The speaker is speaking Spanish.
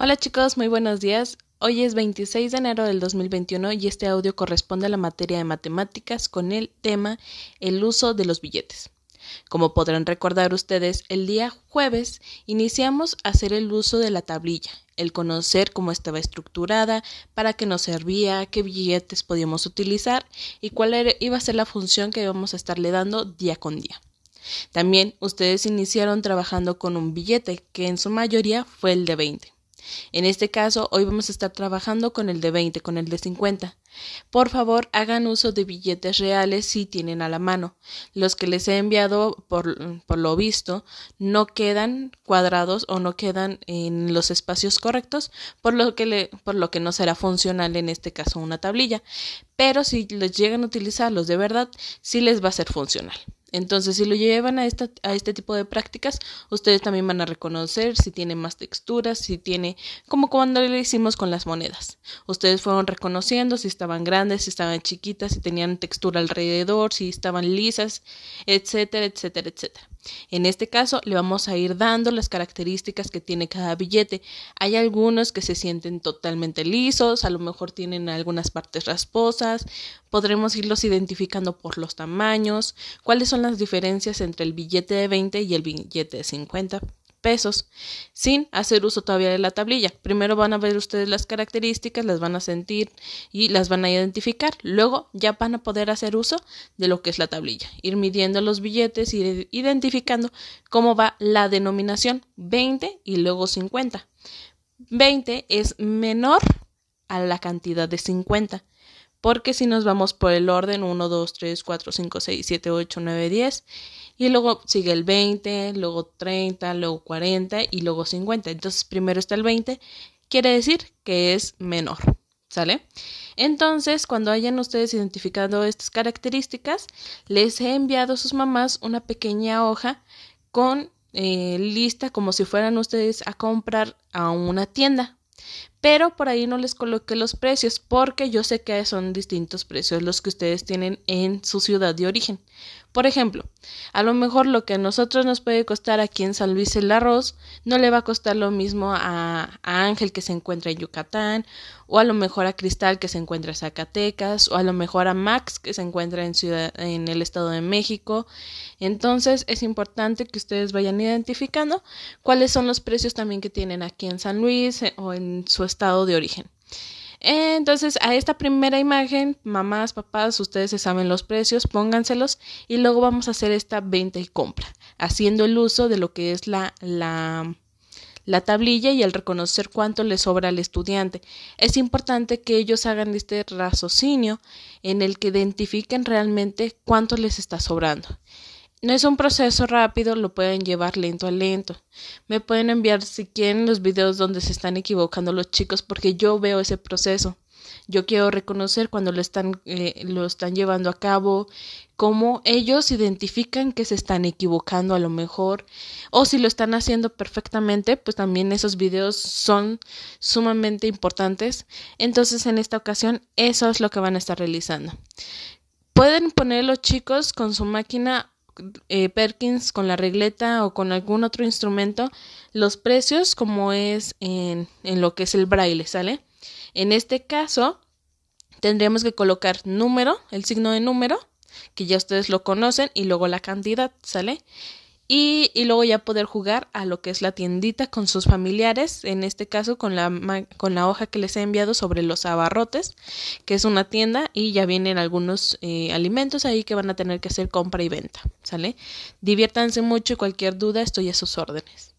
Hola chicos, muy buenos días. Hoy es 26 de enero del 2021 y este audio corresponde a la materia de matemáticas con el tema el uso de los billetes. Como podrán recordar ustedes, el día jueves iniciamos a hacer el uso de la tablilla, el conocer cómo estaba estructurada, para qué nos servía, qué billetes podíamos utilizar y cuál iba a ser la función que íbamos a estarle dando día con día. También ustedes iniciaron trabajando con un billete, que en su mayoría fue el de 20. En este caso, hoy vamos a estar trabajando con el de 20, con el de 50. Por favor, hagan uso de billetes reales si tienen a la mano. Los que les he enviado, por, lo visto, no quedan cuadrados o no quedan en los espacios correctos, por lo que, por lo que no será funcional en este caso una tablilla. Pero si les llegan a utilizarlos de verdad, sí les va a ser funcional. Entonces, si lo llevan a, esta, a este tipo de prácticas, ustedes también van a reconocer si tiene más texturas, si tiene, como cuando le hicimos con las monedas. Ustedes fueron reconociendo si estaban grandes, si estaban chiquitas, si tenían textura alrededor, si estaban lisas, etcétera, etcétera, etcétera. En este caso, le vamos a ir dando las características que tiene cada billete. Hay algunos que se sienten totalmente lisos, a lo mejor tienen algunas partes rasposas, podremos irlos identificando por los tamaños, cuáles son las diferencias entre el billete de 20 y el billete de 50 pesos sin hacer uso todavía de la tablilla. Primero van a ver ustedes las características, las van a sentir y las van a identificar. Luego ya van a poder hacer uso de lo que es la tablilla. Ir midiendo los billetes, ir identificando cómo va la denominación 20 y luego 50. 20 es menor a la cantidad de 50 porque si nos vamos por el orden 1, 2, 3, 4, 5, 6, 7, 8, 9, 10 y luego sigue el 20, luego 30, luego 40 y luego 50. Entonces primero está el 20, quiere decir que es menor, ¿sale? Entonces, cuando hayan ustedes identificado estas características, les he enviado a sus mamás una pequeña hoja con eh, lista como si fueran ustedes a comprar a una tienda, pero por ahí no les coloqué los precios porque yo sé que son distintos precios los que ustedes tienen en su ciudad de origen. Por ejemplo, a lo mejor lo que a nosotros nos puede costar aquí en San Luis el arroz no le va a costar lo mismo a, Ángel que se encuentra en Yucatán, o a lo mejor a Cristal que se encuentra en Zacatecas, o a lo mejor a Max que se encuentra en, ciudad, en el Estado de México. Entonces es importante que ustedes vayan identificando cuáles son los precios también que tienen aquí en San Luis eh, o en su estado de origen. Entonces, a esta primera imagen, mamás, papás, ustedes se saben los precios, pónganselos y luego vamos a hacer esta venta y compra, haciendo el uso de lo que es la, la, la tablilla y el reconocer cuánto le sobra al estudiante. Es importante que ellos hagan este raciocinio en el que identifiquen realmente cuánto les está sobrando. No es un proceso rápido, lo pueden llevar lento a lento. Me pueden enviar si quieren los videos donde se están equivocando los chicos porque yo veo ese proceso. Yo quiero reconocer cuando lo están, eh, lo están llevando a cabo, cómo ellos identifican que se están equivocando a lo mejor, o si lo están haciendo perfectamente, pues también esos videos son sumamente importantes. Entonces, en esta ocasión, eso es lo que van a estar realizando. Pueden poner los chicos con su máquina eh, Perkins con la regleta o con algún otro instrumento los precios como es en, en lo que es el braille, ¿sale? En este caso tendríamos que colocar número, el signo de número, que ya ustedes lo conocen, y luego la cantidad, ¿sale? Y, y, luego ya poder jugar a lo que es la tiendita con sus familiares, en este caso con la, con la hoja que les he enviado sobre los abarrotes, que es una tienda y ya vienen algunos eh, alimentos ahí que van a tener que hacer compra y venta, ¿sale? Diviértanse mucho y cualquier duda estoy a sus órdenes.